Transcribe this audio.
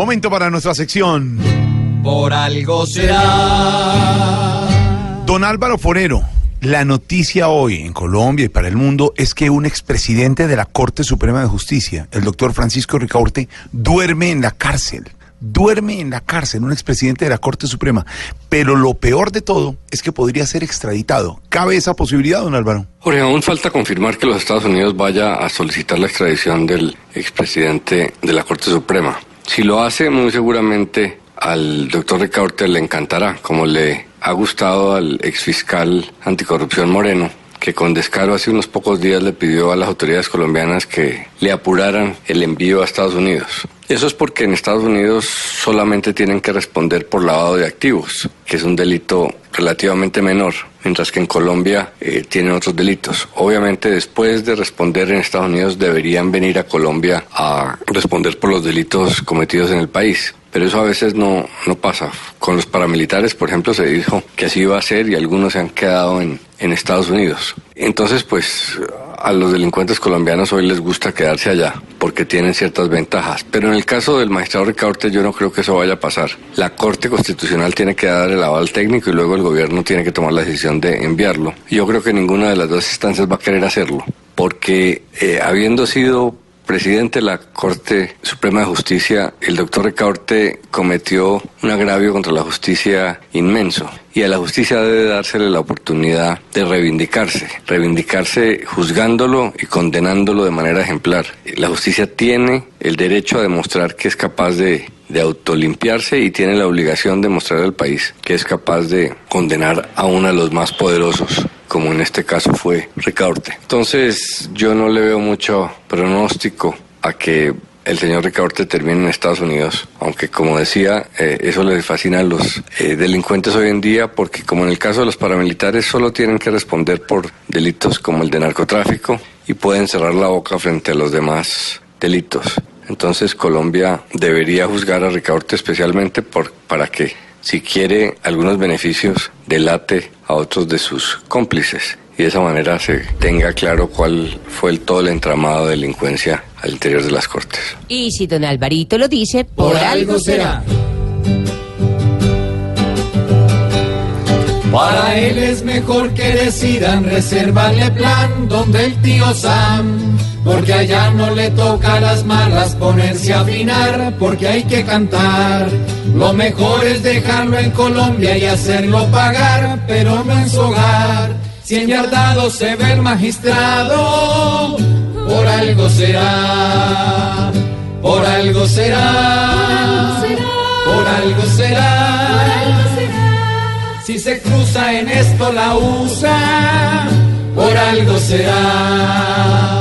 Momento para nuestra sección. Por algo será. Don Álvaro Forero, la noticia hoy en Colombia y para el mundo es que un expresidente de la Corte Suprema de Justicia, el doctor Francisco Ricaurte, duerme en la cárcel. Duerme en la cárcel, un expresidente de la Corte Suprema. Pero lo peor de todo es que podría ser extraditado. ¿Cabe esa posibilidad, don Álvaro? Jorge, aún falta confirmar que los Estados Unidos vaya a solicitar la extradición del expresidente de la Corte Suprema. Si lo hace, muy seguramente al doctor Ricaurte le encantará, como le ha gustado al exfiscal anticorrupción Moreno, que con descaro hace unos pocos días le pidió a las autoridades colombianas que le apuraran el envío a Estados Unidos. Eso es porque en Estados Unidos solamente tienen que responder por lavado de activos, que es un delito relativamente menor, mientras que en Colombia eh, tienen otros delitos. Obviamente después de responder en Estados Unidos deberían venir a Colombia a responder por los delitos cometidos en el país. Pero eso a veces no, no pasa. Con los paramilitares, por ejemplo, se dijo que así iba a ser y algunos se han quedado en, en Estados Unidos. Entonces, pues a los delincuentes colombianos hoy les gusta quedarse allá porque tienen ciertas ventajas. Pero en el caso del magistrado Ricaurte yo no creo que eso vaya a pasar. La Corte Constitucional tiene que dar el aval técnico y luego el gobierno tiene que tomar la decisión de enviarlo. Yo creo que ninguna de las dos instancias va a querer hacerlo porque eh, habiendo sido presidente de la Corte Suprema de Justicia, el doctor Ricaurte cometió un agravio contra la justicia inmenso. Y a la justicia debe dársele la oportunidad de reivindicarse, reivindicarse juzgándolo y condenándolo de manera ejemplar. La justicia tiene el derecho a demostrar que es capaz de, de autolimpiarse y tiene la obligación de mostrar al país que es capaz de condenar a uno de los más poderosos como en este caso fue Ricaurte. Entonces yo no le veo mucho pronóstico a que el señor Ricaurte termine en Estados Unidos, aunque como decía, eh, eso le fascina a los eh, delincuentes hoy en día, porque como en el caso de los paramilitares solo tienen que responder por delitos como el de narcotráfico y pueden cerrar la boca frente a los demás delitos. Entonces Colombia debería juzgar a Ricaurte especialmente por, para que si quiere algunos beneficios, delate a otros de sus cómplices y de esa manera se tenga claro cuál fue el, todo el entramado de delincuencia al interior de las Cortes. Y si don Alvarito lo dice, por, algo será. Para él es mejor que decidan reservarle plan donde el tío Sam, porque allá no le toca a las malas ponerse a afinar, porque hay que cantar. Lo mejor es dejarlo en Colombia y hacerlo pagar, pero no en su hogar. Si en Yardado se ve el magistrado, por algo será, por algo será, por algo será. Si se cruza en esto la usa, por algo será.